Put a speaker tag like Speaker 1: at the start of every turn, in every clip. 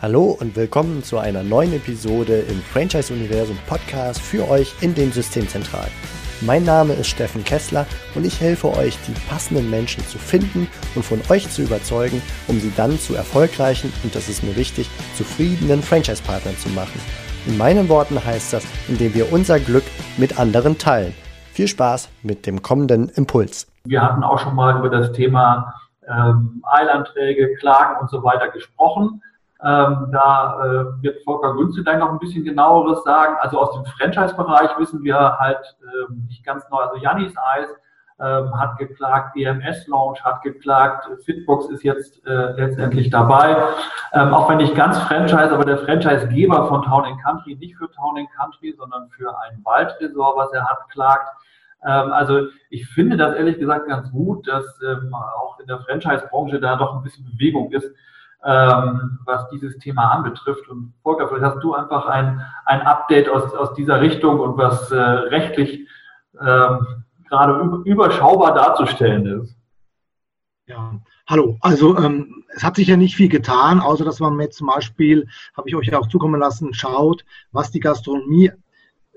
Speaker 1: Hallo und willkommen zu einer neuen Episode im Franchise Universum Podcast für euch in den Systemzentralen. Mein Name ist Steffen Kessler und ich helfe euch, die passenden Menschen zu finden und von euch zu überzeugen, um sie dann zu erfolgreichen und das ist mir wichtig, zufriedenen Franchise-Partnern zu machen. In meinen Worten heißt das, indem wir unser Glück mit anderen teilen. Viel Spaß mit dem kommenden Impuls.
Speaker 2: Wir hatten auch schon mal über das Thema ähm, Eilanträge, Klagen und so weiter gesprochen. Ähm, da äh, wird Volker Günze gleich noch ein bisschen genaueres sagen. Also aus dem Franchise-Bereich wissen wir halt äh, nicht ganz neu. Also Jannis Eis ähm, hat geklagt, EMS Launch hat geklagt, Fitbox ist jetzt äh, letztendlich dabei. Ähm, auch wenn nicht ganz Franchise, aber der Franchisegeber von Town Country, nicht für Town Country, sondern für ein Waldresort, was er hat, klagt. Ähm, also ich finde das ehrlich gesagt ganz gut, dass ähm, auch in der Franchise-Branche da doch ein bisschen Bewegung ist ähm, was dieses Thema anbetrifft. Und Volker, vielleicht hast du einfach ein, ein Update aus, aus dieser Richtung und was äh, rechtlich ähm, gerade überschaubar darzustellen ist.
Speaker 3: Ja, hallo. Also ähm, es hat sich ja nicht viel getan, außer dass man jetzt zum Beispiel, habe ich euch ja auch zukommen lassen, schaut, was die Gastronomie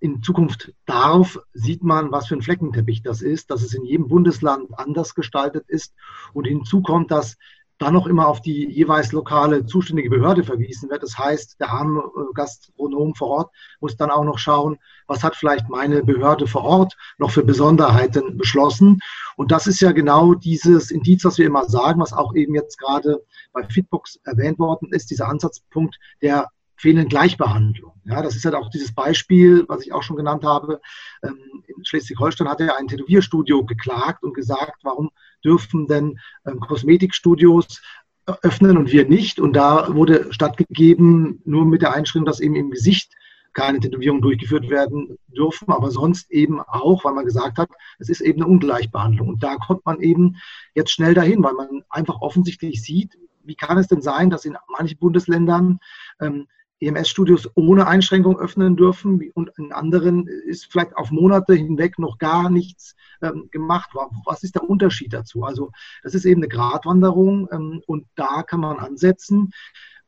Speaker 3: in Zukunft darf, sieht man, was für ein Fleckenteppich das ist, dass es in jedem Bundesland anders gestaltet ist. Und hinzu kommt, dass dann noch immer auf die jeweils lokale zuständige Behörde verwiesen wird. Das heißt, der arme Gastronom vor Ort muss dann auch noch schauen, was hat vielleicht meine Behörde vor Ort noch für Besonderheiten beschlossen. Und das ist ja genau dieses Indiz, was wir immer sagen, was auch eben jetzt gerade bei Fitbox erwähnt worden ist, dieser Ansatzpunkt der fehlenden Gleichbehandlung. Ja, das ist halt auch dieses Beispiel, was ich auch schon genannt habe. Ähm, in Schleswig-Holstein hat er ein Tätowierstudio geklagt und gesagt, warum dürfen denn ähm, Kosmetikstudios öffnen und wir nicht. Und da wurde stattgegeben, nur mit der Einschränkung, dass eben im Gesicht keine Tätowierungen durchgeführt werden dürfen, aber sonst eben auch, weil man gesagt hat, es ist eben eine Ungleichbehandlung. Und da kommt man eben jetzt schnell dahin, weil man einfach offensichtlich sieht, wie kann es denn sein, dass in manchen Bundesländern ähm, EMS-Studios ohne Einschränkung öffnen dürfen und in anderen ist vielleicht auf Monate hinweg noch gar nichts ähm, gemacht. Was ist der Unterschied dazu? Also das ist eben eine Gratwanderung ähm, und da kann man ansetzen.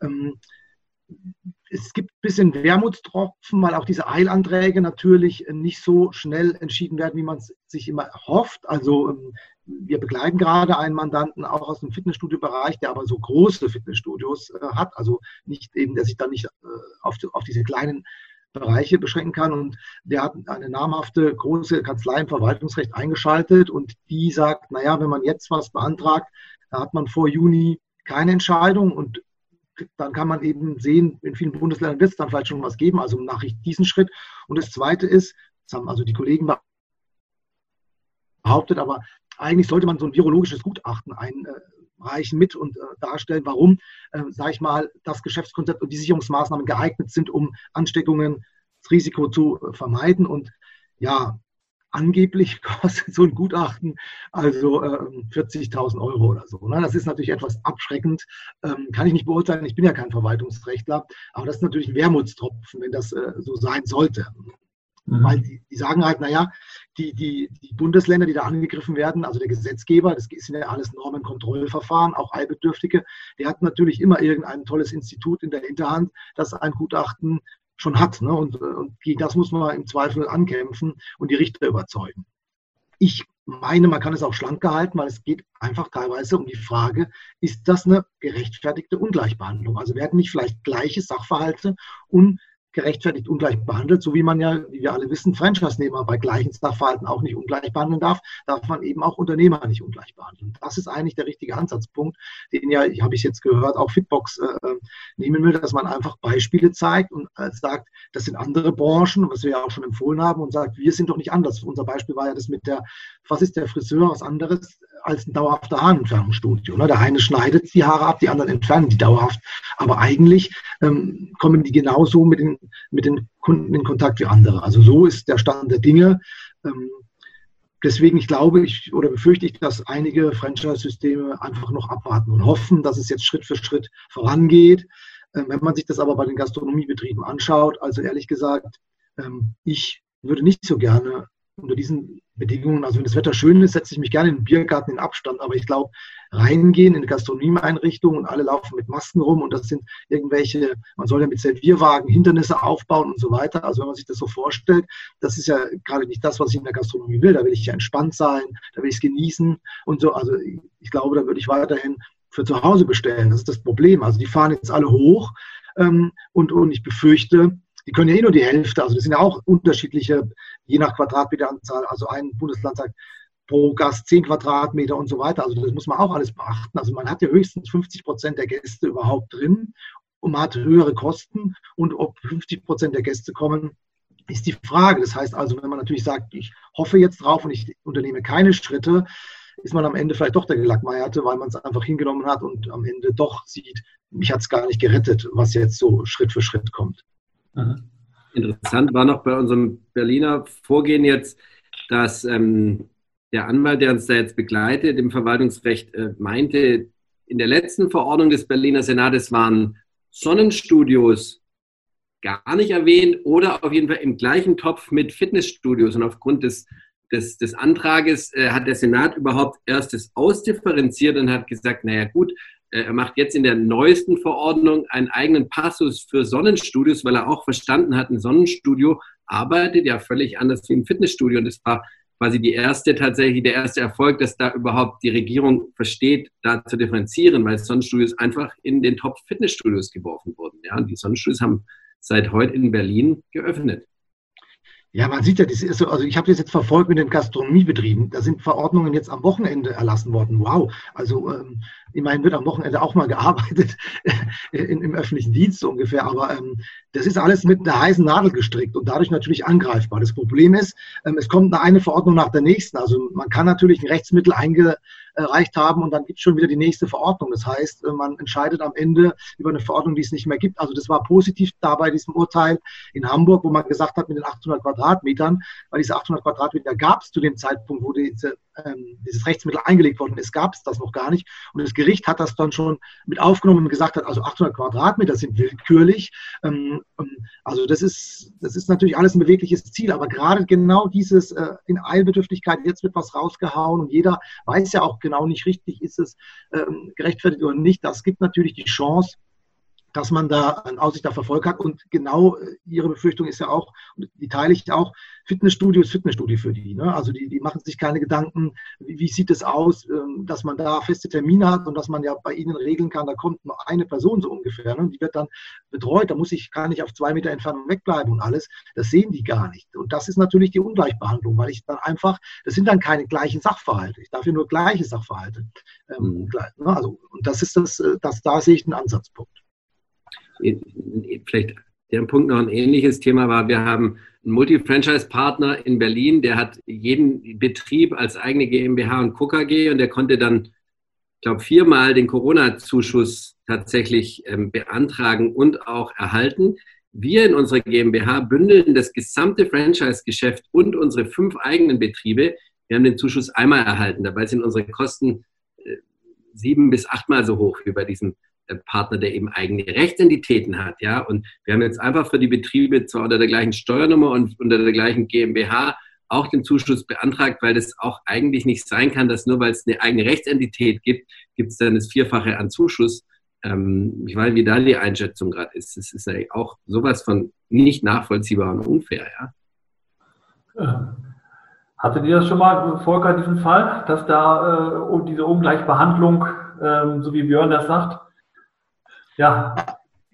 Speaker 3: Ähm, es gibt ein bisschen Wermutstropfen, weil auch diese Eilanträge natürlich nicht so schnell entschieden werden, wie man es sich immer hofft. Also ähm, wir begleiten gerade einen Mandanten auch aus dem Fitnessstudio-Bereich, der aber so große Fitnessstudios äh, hat, also nicht eben, der sich dann nicht äh, auf, auf diese kleinen Bereiche beschränken kann. Und der hat eine namhafte große Kanzlei im Verwaltungsrecht eingeschaltet und die sagt, naja, wenn man jetzt was beantragt, da hat man vor Juni keine Entscheidung und dann kann man eben sehen, in vielen Bundesländern wird es dann vielleicht schon was geben, also Nachricht diesen Schritt. Und das Zweite ist, das haben also die Kollegen behauptet, aber eigentlich sollte man so ein virologisches Gutachten einreichen mit und äh, darstellen, warum, äh, sage ich mal, das Geschäftskonzept und die Sicherungsmaßnahmen geeignet sind, um Ansteckungen, das Risiko zu äh, vermeiden. Und ja, angeblich kostet so ein Gutachten also äh, 40.000 Euro oder so. Ne? Das ist natürlich etwas abschreckend, ähm, kann ich nicht beurteilen. Ich bin ja kein Verwaltungsrechtler, aber das ist natürlich ein Wermutstropfen, wenn das äh, so sein sollte. Mhm. Weil die, die, sagen halt, naja, die, die, die Bundesländer, die da angegriffen werden, also der Gesetzgeber, das sind ja alles Normenkontrollverfahren, auch Eilbedürftige, der hat natürlich immer irgendein tolles Institut in der Hinterhand, das ein Gutachten schon hat. Ne? Und, und gegen das muss man im Zweifel ankämpfen und die Richter überzeugen. Ich meine, man kann es auch schlank gehalten, weil es geht einfach teilweise um die Frage, ist das eine gerechtfertigte Ungleichbehandlung? Also werden nicht vielleicht gleiche Sachverhalte und gerechtfertigt ungleich behandelt, so wie man ja, wie wir alle wissen, Franchise-Nehmer bei gleichen Sachverhalten auch nicht ungleich behandeln darf, darf man eben auch Unternehmer nicht ungleich behandeln. Das ist eigentlich der richtige Ansatzpunkt, den ja, habe ich jetzt gehört, auch Fitbox äh, nehmen will, dass man einfach Beispiele zeigt und äh, sagt, das sind andere Branchen, was wir ja auch schon empfohlen haben, und sagt, wir sind doch nicht anders. Unser Beispiel war ja das mit der, was ist der Friseur, was anderes als ein dauerhafter Haarentfernungsstudio. Ne? Der eine schneidet die Haare ab, die anderen entfernen die dauerhaft. Aber eigentlich ähm, kommen die genauso mit den, mit den Kunden in Kontakt wie andere. Also so ist der Stand der Dinge. Ähm, deswegen, ich glaube, ich oder befürchte ich, dass einige Franchise-Systeme einfach noch abwarten und hoffen, dass es jetzt Schritt für Schritt vorangeht. Ähm, wenn man sich das aber bei den Gastronomiebetrieben anschaut, also ehrlich gesagt, ähm, ich würde nicht so gerne unter diesen Bedingungen, also wenn das Wetter schön ist, setze ich mich gerne in den Biergarten in Abstand, aber ich glaube, reingehen in eine und alle laufen mit Masken rum und das sind irgendwelche, man soll ja mit Servierwagen Hindernisse aufbauen und so weiter. Also wenn man sich das so vorstellt, das ist ja gerade nicht das, was ich in der Gastronomie will. Da will ich ja entspannt sein, da will ich es genießen und so. Also ich glaube, da würde ich weiterhin für zu Hause bestellen. Das ist das Problem. Also die fahren jetzt alle hoch ähm, und, und ich befürchte, die können ja eh nur die Hälfte, also das sind ja auch unterschiedliche, je nach Quadratmeteranzahl. Also ein Bundesland sagt pro Gast 10 Quadratmeter und so weiter. Also das muss man auch alles beachten. Also man hat ja höchstens 50 Prozent der Gäste überhaupt drin und man hat höhere Kosten. Und ob 50 Prozent der Gäste kommen, ist die Frage. Das heißt also, wenn man natürlich sagt, ich hoffe jetzt drauf und ich unternehme keine Schritte, ist man am Ende vielleicht doch der Gelackmeierte, weil man es einfach hingenommen hat und am Ende doch sieht, mich hat es gar nicht gerettet, was jetzt so Schritt für Schritt kommt.
Speaker 4: Interessant war noch bei unserem Berliner Vorgehen jetzt, dass ähm, der Anwalt, der uns da jetzt begleitet im Verwaltungsrecht, äh, meinte, in der letzten Verordnung des Berliner Senates waren Sonnenstudios gar nicht erwähnt oder auf jeden Fall im gleichen Topf mit Fitnessstudios. Und aufgrund des, des, des Antrages äh, hat der Senat überhaupt erst das ausdifferenziert und hat gesagt, naja gut, äh, er macht jetzt in der neuesten Verordnung einen eigenen Passus für Sonnenstudios, weil er auch verstanden hat, ein Sonnenstudio arbeitet ja völlig anders wie ein Fitnessstudio. Und das war quasi die erste tatsächlich, der erste Erfolg, dass da überhaupt die Regierung versteht, da zu differenzieren, weil Sonnenstudios einfach in den Top Fitnessstudios geworfen wurden. Ja, und die Sonnenstudios haben seit heute in Berlin geöffnet.
Speaker 3: Ja, man sieht ja, das ist so, also ich habe das jetzt verfolgt mit den Gastronomiebetrieben. Da sind Verordnungen jetzt am Wochenende erlassen worden. Wow. Also ähm, immerhin wird am Wochenende auch mal gearbeitet in, im öffentlichen Dienst so ungefähr. Aber ähm, das ist alles mit einer heißen Nadel gestrickt und dadurch natürlich angreifbar. Das Problem ist, ähm, es kommt eine Verordnung nach der nächsten. Also man kann natürlich ein Rechtsmittel einge erreicht haben und dann gibt es schon wieder die nächste Verordnung. Das heißt, äh, man entscheidet am Ende über eine Verordnung, die es nicht mehr gibt. Also das war positiv da bei diesem Urteil in Hamburg, wo man gesagt hat, mit den 800 Quadratmetern, weil diese 800 Quadratmeter gab es zu dem Zeitpunkt, wo diese, ähm, dieses Rechtsmittel eingelegt worden ist, gab es das noch gar nicht. Und das Gericht hat das dann schon mit aufgenommen und gesagt hat, also 800 Quadratmeter sind willkürlich. Ähm, ähm, also das ist, das ist natürlich alles ein bewegliches Ziel, aber gerade genau dieses äh, in Eilbedürftigkeit, jetzt wird was rausgehauen und jeder weiß ja auch genau nicht richtig, ist es ähm, gerechtfertigt oder nicht. Das gibt natürlich die Chance, dass man da einen aussichtlichen Erfolg hat. Und genau äh, Ihre Befürchtung ist ja auch, die teile ich auch, Fitnessstudio ist Fitnessstudio für die. Ne? Also die, die machen sich keine Gedanken, wie, wie sieht es aus, ähm, dass man da feste Termine hat und dass man ja bei ihnen regeln kann, da kommt nur eine Person so ungefähr. Ne? Die wird dann betreut, da muss ich, kann ich auf zwei Meter Entfernung wegbleiben und alles. Das sehen die gar nicht. Und das ist natürlich die Ungleichbehandlung, weil ich dann einfach, das sind dann keine gleichen Sachverhalte. Ich darf ja nur gleiche Sachverhalte. Ähm, mhm. ne? also, und das ist das, äh, das, da sehe ich einen Ansatzpunkt
Speaker 4: vielleicht der Punkt noch ein ähnliches Thema war, wir haben einen Multi-Franchise-Partner in Berlin, der hat jeden Betrieb als eigene GmbH und KKG und der konnte dann, ich glaube, viermal den Corona-Zuschuss tatsächlich ähm, beantragen und auch erhalten. Wir in unserer GmbH bündeln das gesamte Franchise-Geschäft und unsere fünf eigenen Betriebe. Wir haben den Zuschuss einmal erhalten. Dabei sind unsere Kosten äh, sieben bis achtmal so hoch wie bei diesem Partner, der eben eigene Rechtsentitäten hat, ja. Und wir haben jetzt einfach für die Betriebe zwar unter der gleichen Steuernummer und unter der gleichen GmbH auch den Zuschuss beantragt, weil das auch eigentlich nicht sein kann, dass nur weil es eine eigene Rechtsentität gibt, gibt es dann das Vierfache an Zuschuss. Ähm, ich weiß, wie da die Einschätzung gerade ist. Das ist ja auch sowas von nicht nachvollziehbar und unfair,
Speaker 2: ja. Hattet ihr das schon mal, Volker, diesen Fall, dass da äh, diese Ungleichbehandlung, äh, so wie Björn das sagt,
Speaker 3: ja.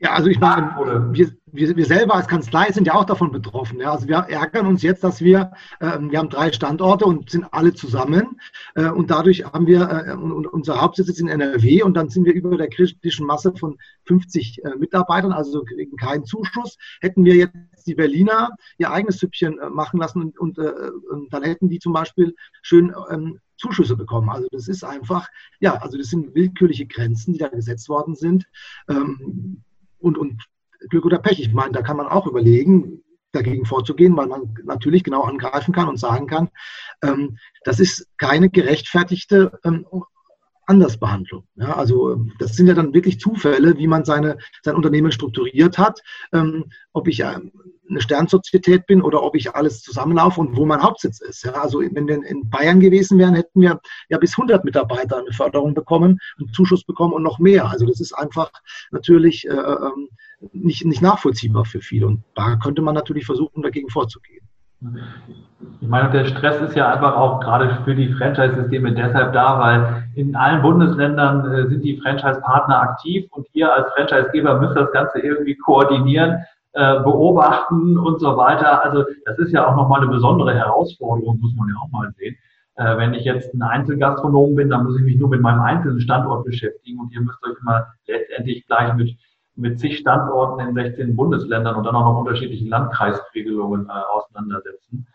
Speaker 3: Ja, also ich meine, wir, wir, wir selber als Kanzlei sind ja auch davon betroffen. Ja. Also wir ärgern uns jetzt, dass wir, äh, wir haben drei Standorte und sind alle zusammen äh, und dadurch haben wir, äh, unser Hauptsitz ist in NRW und dann sind wir über der kritischen Masse von 50 äh, Mitarbeitern, also kriegen keinen Zuschuss. Hätten wir jetzt die Berliner ihr eigenes Süppchen äh, machen lassen und, und, äh, und, dann hätten die zum Beispiel schön ähm, Zuschüsse bekommen. Also das ist einfach, ja, also das sind willkürliche Grenzen, die da gesetzt worden sind. Ähm, und, und Glück oder Pech, ich meine, da kann man auch überlegen, dagegen vorzugehen, weil man natürlich genau angreifen kann und sagen kann, ähm, das ist keine gerechtfertigte ähm, Andersbehandlung. Ja, also das sind ja dann wirklich Zufälle, wie man seine, sein Unternehmen strukturiert hat. Ähm, ob ich ähm, eine Sternsozietät bin oder ob ich alles zusammenlaufe und wo mein Hauptsitz ist. Ja, also wenn wir in Bayern gewesen wären, hätten wir ja bis 100 Mitarbeiter eine Förderung bekommen, einen Zuschuss bekommen und noch mehr. Also das ist einfach natürlich äh, ähm, nicht, nicht nachvollziehbar für viele. Und da könnte man natürlich versuchen, dagegen vorzugehen.
Speaker 2: Ich meine, der Stress ist ja einfach auch gerade für die Franchise-Systeme deshalb da, weil in allen Bundesländern äh, sind die Franchise-Partner aktiv und ihr als Franchise-Geber müsst das Ganze irgendwie koordinieren, äh, beobachten und so weiter. Also das ist ja auch nochmal eine besondere Herausforderung, muss man ja auch mal sehen. Äh, wenn ich jetzt ein Einzelgastronom bin, dann muss ich mich nur mit meinem einzelnen Standort beschäftigen und ihr müsst euch mal letztendlich gleich mit mit zig Standorten in 16 Bundesländern und dann auch noch unterschiedlichen Landkreisregelungen äh, auseinandersetzen.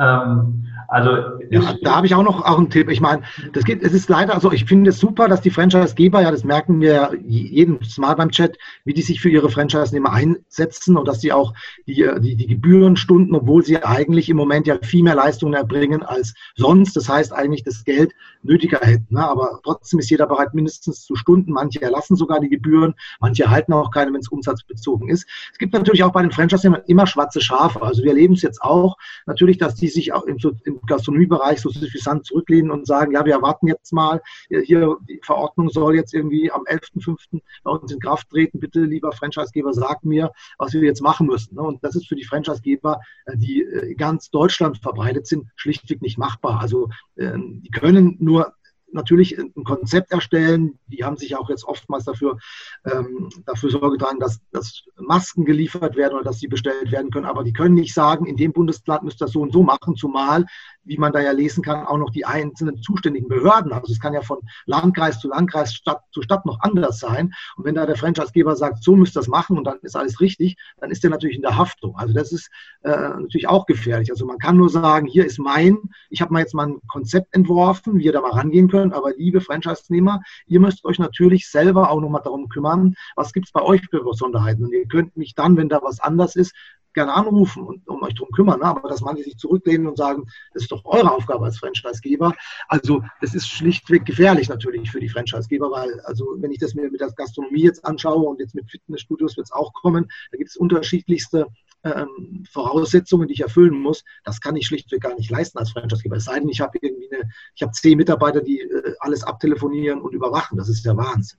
Speaker 3: Ähm, also ja, da habe ich auch noch auch einen Tipp. Ich meine, das geht, es ist leider, also ich finde es super, dass die Franchisegeber, ja, das merken wir jedes Mal beim Chat, wie die sich für ihre Franchise-Nehmer einsetzen und dass sie auch die, die, die Gebührenstunden, obwohl sie eigentlich im Moment ja viel mehr Leistungen erbringen als sonst, das heißt eigentlich das Geld nötiger hätten. Ne? Aber trotzdem ist jeder bereit, mindestens zu Stunden. Manche erlassen sogar die Gebühren, manche erhalten auch keine, wenn es umsatzbezogen ist. Es gibt natürlich auch bei den Franchise-Nehmern immer schwarze Schafe. Also wir erleben es jetzt auch natürlich, dass die sich auch im, im Gastronomiebereich so suffisant zurücklehnen und sagen, ja, wir erwarten jetzt mal, hier die Verordnung soll jetzt irgendwie am 11.05. bei uns in Kraft treten. Bitte, lieber Franchisegeber, sag mir, was wir jetzt machen müssen. Ne? Und das ist für die Franchisegeber, äh, die äh, ganz Deutschland verbreitet sind, schlichtweg nicht machbar. Also ähm, die können nur natürlich ein Konzept erstellen. Die haben sich auch jetzt oftmals dafür, ähm, dafür Sorge getragen, dass, dass Masken geliefert werden oder dass sie bestellt werden können. Aber die können nicht sagen, in dem Bundesland müsst ihr das so und so machen, zumal wie man da ja lesen kann, auch noch die einzelnen zuständigen Behörden. Also es kann ja von Landkreis zu Landkreis, Stadt zu Stadt noch anders sein. Und wenn da der Franchisegeber sagt, so müsst ihr das machen und dann ist alles richtig, dann ist der natürlich in der Haftung. Also das ist äh, natürlich auch gefährlich. Also man kann nur sagen, hier ist mein, ich habe mal jetzt mal ein Konzept entworfen, wie ihr da mal rangehen könnt, aber liebe Franchise-Nehmer, ihr müsst euch natürlich selber auch nochmal darum kümmern, was gibt es bei euch für Besonderheiten. Und ihr könnt mich dann, wenn da was anders ist, gerne anrufen und um euch darum kümmern. Ne? Aber dass manche sich zurücklehnen und sagen, das ist doch eure Aufgabe als Franchisegeber. Also das ist schlichtweg gefährlich natürlich für die Franchisegeber, weil also wenn ich das mir mit der Gastronomie jetzt anschaue und jetzt mit Fitnessstudios wird es auch kommen, da gibt es unterschiedlichste ähm, Voraussetzungen, die ich erfüllen muss. Das kann ich schlichtweg gar nicht leisten als Franchisegeber. Es sei denn, ich habe irgendwie eine, ich habe zehn Mitarbeiter, die äh, alles abtelefonieren und überwachen. Das ist der Wahnsinn.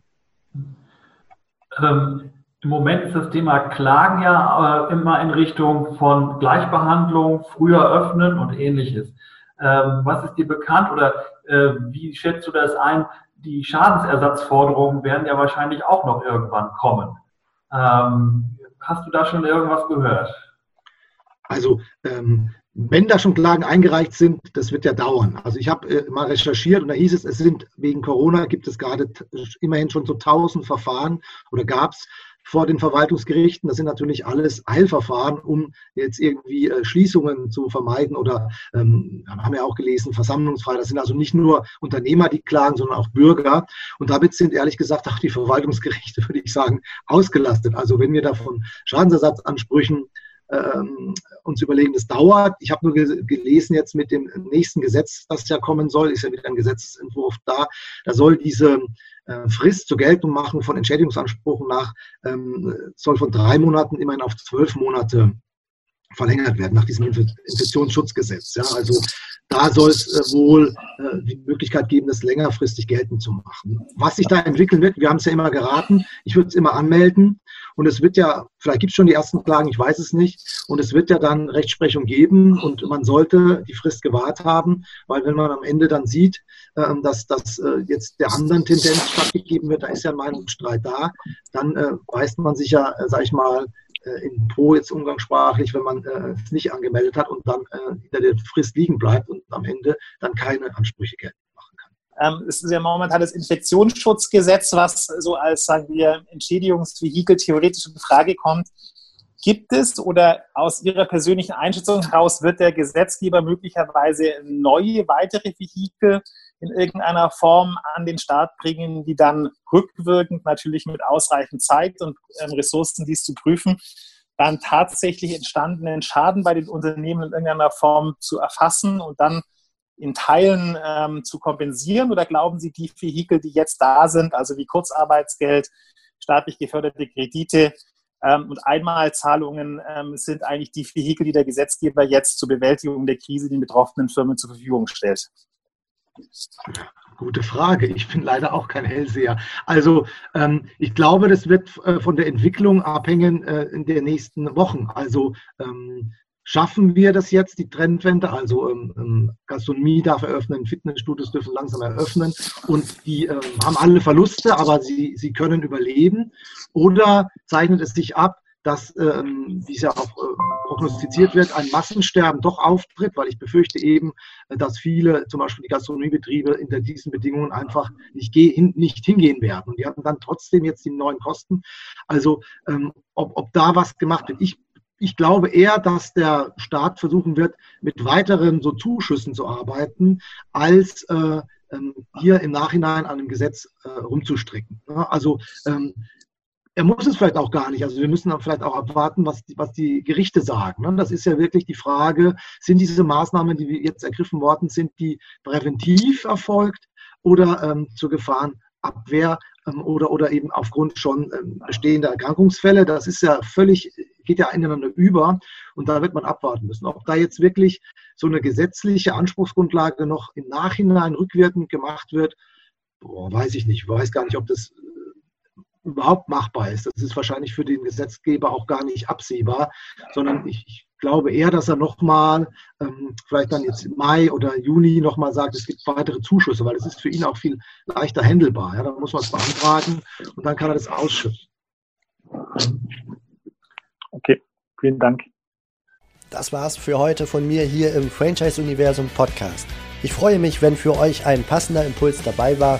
Speaker 2: Ähm im Moment ist das Thema Klagen ja äh, immer in Richtung von Gleichbehandlung, früher öffnen und ähnliches. Ähm, was ist dir bekannt oder äh, wie schätzt du das ein? Die Schadensersatzforderungen werden ja wahrscheinlich auch noch irgendwann kommen. Ähm, hast du da schon irgendwas gehört?
Speaker 3: Also ähm, wenn da schon Klagen eingereicht sind, das wird ja dauern. Also ich habe äh, mal recherchiert und da hieß es, es sind wegen Corona gibt es gerade immerhin schon so 1000 Verfahren oder gab es vor den Verwaltungsgerichten. Das sind natürlich alles Eilverfahren, um jetzt irgendwie äh, Schließungen zu vermeiden oder ähm, haben ja auch gelesen, Versammlungsfreiheit. Das sind also nicht nur Unternehmer, die klagen, sondern auch Bürger. Und damit sind ehrlich gesagt auch die Verwaltungsgerichte, würde ich sagen, ausgelastet. Also wenn wir da von Schadensersatzansprüchen ähm, uns überlegen, das dauert. Ich habe nur gelesen jetzt mit dem nächsten Gesetz, das ja kommen soll, ist ja wieder ein Gesetzentwurf da. Da soll diese äh, Frist zur Geltung machen von Entschädigungsansprüchen nach, ähm, soll von drei Monaten immerhin auf zwölf Monate verlängert werden nach diesem Infektionsschutzgesetz. Ja, also da soll es äh, wohl äh, die Möglichkeit geben, das längerfristig geltend zu machen. Was sich da entwickeln wird, wir haben es ja immer geraten, ich würde es immer anmelden und es wird ja, vielleicht gibt es schon die ersten Klagen, ich weiß es nicht, und es wird ja dann Rechtsprechung geben und man sollte die Frist gewahrt haben, weil wenn man am Ende dann sieht, äh, dass das äh, jetzt der anderen Tendenz stattgegeben wird, da ist ja ein Meinungsstreit da, dann weist man sich ja, sag ich mal, äh, in Pro jetzt umgangssprachlich, wenn man äh, es nicht angemeldet hat und dann äh, hinter der Frist liegen bleibt und am Ende dann keine Ansprüche geltend machen kann.
Speaker 5: Ähm, es ist ja momentan das Infektionsschutzgesetz, was so als, sagen wir, Entschädigungsvehikel theoretisch in Frage kommt. Gibt es oder aus Ihrer persönlichen Einschätzung heraus wird der Gesetzgeber möglicherweise neue, weitere Vehikel in irgendeiner Form an den Start bringen, die dann rückwirkend natürlich mit ausreichend Zeit und ähm, Ressourcen dies zu prüfen, dann tatsächlich entstandenen Schaden bei den Unternehmen in irgendeiner Form zu erfassen und dann in Teilen ähm, zu kompensieren? Oder glauben Sie, die Vehikel, die jetzt da sind, also wie Kurzarbeitsgeld, staatlich geförderte Kredite, Ähm, und Einmalzahlungen ähm, sind eigentlich die Vehikel, die der Gesetzgeber jetzt zur Bewältigung der Krise den betroffenen Firmen zur Verfügung stellt.
Speaker 3: Gute Frage. Ich bin leider auch kein Hellseher. Also ähm, ich glaube, das wird äh, von der Entwicklung abhängen äh, in den nächsten Wochen. Also ähm, schaffen wir das jetzt, die Trendwende? Also ähm, ähm Gastronomie darf eröffnen, Fitnessstudios dürfen langsam eröffnen und die ähm, haben alle Verluste, aber sie, sie können überleben. Oder zeichnet es sich ab, dass, ähm, wie es ja auch äh, prognostiziert wird, ein Massensterben doch auftritt, weil ich befürchte eben, äh, dass viele, zum Beispiel die Gastronomiebetriebe, unter diesen Bedingungen einfach nicht, hin, nicht hingehen werden. Und die hatten dann trotzdem jetzt die neuen Kosten. Also ähm, ob, ob da was gemacht wird. Ich ich glaube eher, dass der Staat versuchen wird, mit weiteren so Zuschüssen zu arbeiten, als äh, ähm, hier im Nachhinein an dem Gesetz äh, rumzustricken. Also ähm, er muss es vielleicht auch gar nicht. Also wir müssen dann vielleicht auch abwarten, was die, was die Gerichte sagen. Ne? Das ist ja wirklich die Frage, sind diese Maßnahmen, die jetzt ergriffen worden sind, die präventiv erfolgt oder ähm, zur Gefahrenabwehr ähm, oder, oder eben aufgrund schon ähm, bestehender Erkrankungsfälle? Das ist ja völlig, geht ja ineinander über und da wird man abwarten müssen. Ob da jetzt wirklich so eine gesetzliche Anspruchsgrundlage noch im Nachhinein rückwirkend gemacht wird, boah, weiß ich nicht. Ich weiß gar nicht, ob das überhaupt machbar ist. Das ist wahrscheinlich für den Gesetzgeber auch gar nicht absehbar, sondern ich, ich glaube eher, dass er nochmal, ähm, vielleicht dann jetzt im Mai oder Juni nochmal sagt, es gibt weitere Zuschüsse, weil es ist für ihn auch viel leichter handelbar. Ja? Da muss man es beantragen und dann kann er das ausschütten.
Speaker 5: Okay, vielen Dank.
Speaker 1: Das war's für heute von mir hier im Franchise-Universum Podcast. Ich freue mich, wenn für euch ein passender Impuls dabei war